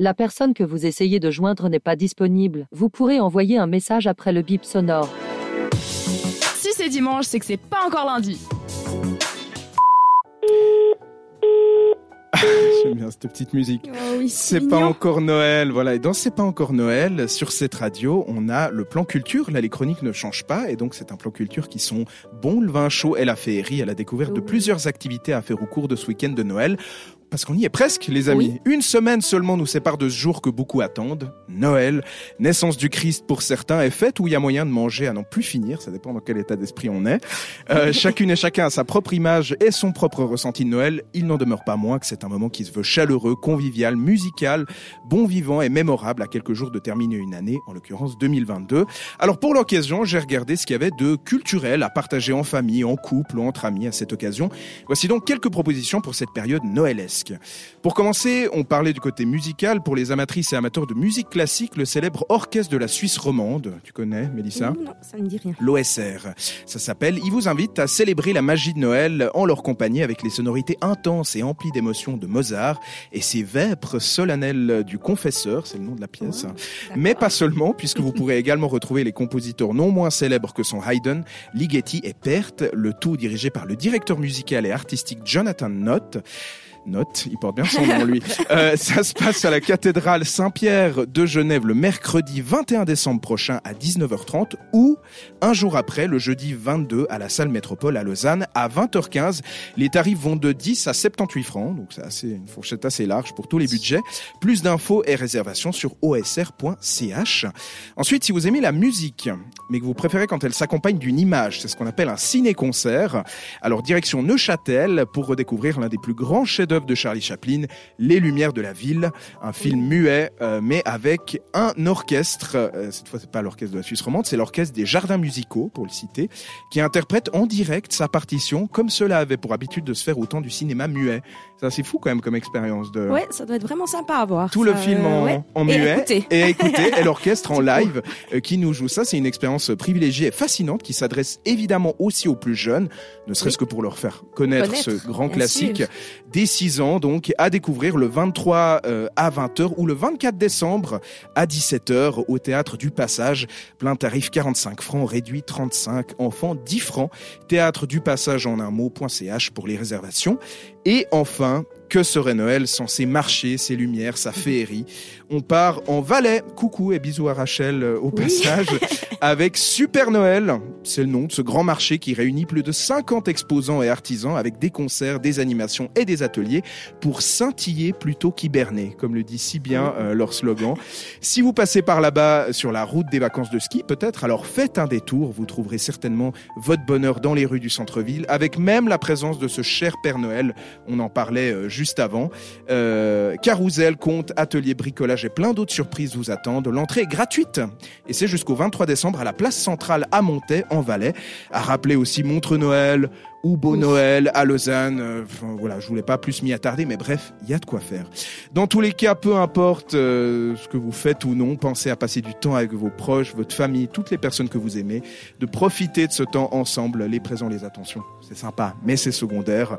La personne que vous essayez de joindre n'est pas disponible. Vous pourrez envoyer un message après le bip sonore. Si c'est dimanche, c'est que c'est pas encore lundi. J'aime bien cette petite musique. Oh oui, C'est pas encore Noël, voilà. Et dans C'est pas encore Noël, sur cette radio, on a le plan culture. Là, les chroniques ne changent pas, et donc c'est un plan culture qui sont bons, le vin chaud et la féerie à la découverte de plusieurs activités à faire au cours de ce week-end de Noël. Parce qu'on y est presque, les amis. Une semaine seulement nous sépare de ce jour que beaucoup attendent. Noël, naissance du Christ pour certains, est fête où il y a moyen de manger à n'en plus finir. Ça dépend dans quel état d'esprit on est. Euh, chacune et chacun a sa propre image et son propre ressenti de Noël. Il n'en demeure pas moins que c'est un moment qui se veut chaleureux, convivial, musical, bon vivant et mémorable à quelques jours de terminer une année, en l'occurrence 2022. Alors pour l'occasion, j'ai regardé ce qu'il y avait de culturel à partager en famille, en couple ou entre amis à cette occasion. Voici donc quelques propositions pour cette période noëlesque. Pour commencer, on parlait du côté musical. Pour les amatrices et amateurs de musique classique, le célèbre Orchestre de la Suisse romande, tu connais, Mélissa? Non, ça me dit rien. L'OSR. Ça s'appelle. Il vous invite à célébrer la magie de Noël en leur compagnie avec les sonorités intenses et emplies d'émotions de Mozart et ses vêpres solennelles du confesseur, c'est le nom de la pièce. Mais pas seulement, puisque vous pourrez également retrouver les compositeurs non moins célèbres que sont Haydn, Ligeti et Perth, le tout dirigé par le directeur musical et artistique Jonathan Nott. Note, il porte bien son nom lui. Euh, ça se passe à la cathédrale Saint-Pierre de Genève le mercredi 21 décembre prochain à 19h30 ou un jour après le jeudi 22 à la salle métropole à Lausanne à 20h15. Les tarifs vont de 10 à 78 francs, donc c'est assez, une fourchette assez large pour tous les budgets. Plus d'infos et réservations sur osr.ch. Ensuite, si vous aimez la musique, mais que vous préférez quand elle s'accompagne d'une image, c'est ce qu'on appelle un ciné-concert. Alors direction Neuchâtel pour redécouvrir l'un des plus grands de Charlie Chaplin, Les Lumières de la Ville, un film muet, euh, mais avec un orchestre. euh, cette fois, c'est pas l'orchestre de la Suisse romande, c'est l'orchestre des Jardins musicaux, pour le citer, qui interprète en direct sa partition, comme cela avait pour habitude de se faire au temps du cinéma muet. C'est assez fou quand même comme expérience de. Ouais, ça doit être vraiment sympa à voir. Tout le ça, film en, ouais. en Et muet à écouter. et à écouter et l'orchestre en live euh, qui nous joue ça. C'est une expérience privilégiée et fascinante qui s'adresse évidemment aussi aux plus jeunes, ne serait-ce que pour leur faire connaître, Connaître, ce grand classique. Dès 6 ans, donc à découvrir le 23 euh, à 20h ou le 24 décembre à 17h au théâtre du Passage. Plein tarif 45 francs, réduit 35, enfants 10 francs. Théâtre du Passage en un mot.ch pour les réservations. Et enfin, que serait Noël sans ses marchés, ses lumières, sa féerie? On part en Valais, coucou et bisous à Rachel euh, au passage, avec Super Noël, c'est le nom de ce grand marché qui réunit plus de 50 exposants et artisans avec des concerts, des animations et des ateliers pour scintiller plutôt qu'hiberner, comme le dit si bien euh, leur slogan. Si vous passez par là-bas sur la route des vacances de ski, peut-être, alors faites un détour, vous trouverez certainement votre bonheur dans les rues du centre-ville, avec même la présence de ce cher Père Noël, on en parlait euh, juste avant. Euh, carousel, compte, atelier, bricolage et plein d'autres surprises vous attendent. L'entrée est gratuite et c'est jusqu'au 23 décembre à la place centrale à Montaix, en Valais. À rappeler aussi Montre Noël ou Beau Noël à Lausanne. Euh, enfin, voilà, je voulais pas plus m'y attarder, mais bref, il y a de quoi faire. Dans tous les cas, peu importe euh, ce que vous faites ou non, pensez à passer du temps avec vos proches, votre famille, toutes les personnes que vous aimez, de profiter de ce temps ensemble, les présents, les attentions. C'est sympa, mais c'est secondaire.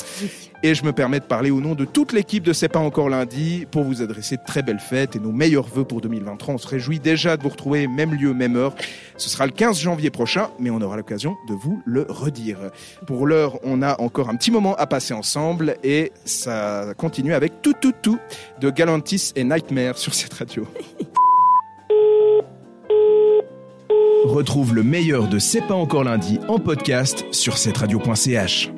Et je me permets de parler au nom de toute l'équipe de C'est pas encore lundi pour vous adresser de très belles fêtes et nos meilleurs vœux pour 2023. On se réjouit déjà de vous retrouver même lieu, même heure. Ce sera le 15 janvier prochain, mais on aura l'occasion de vous le redire. Pour l'heure, on a encore un petit moment à passer ensemble et ça continue avec tout, tout, tout de Galantis et Nightmare sur cette radio. Retrouve le meilleur de C'est pas encore lundi en podcast sur cette radio.ch.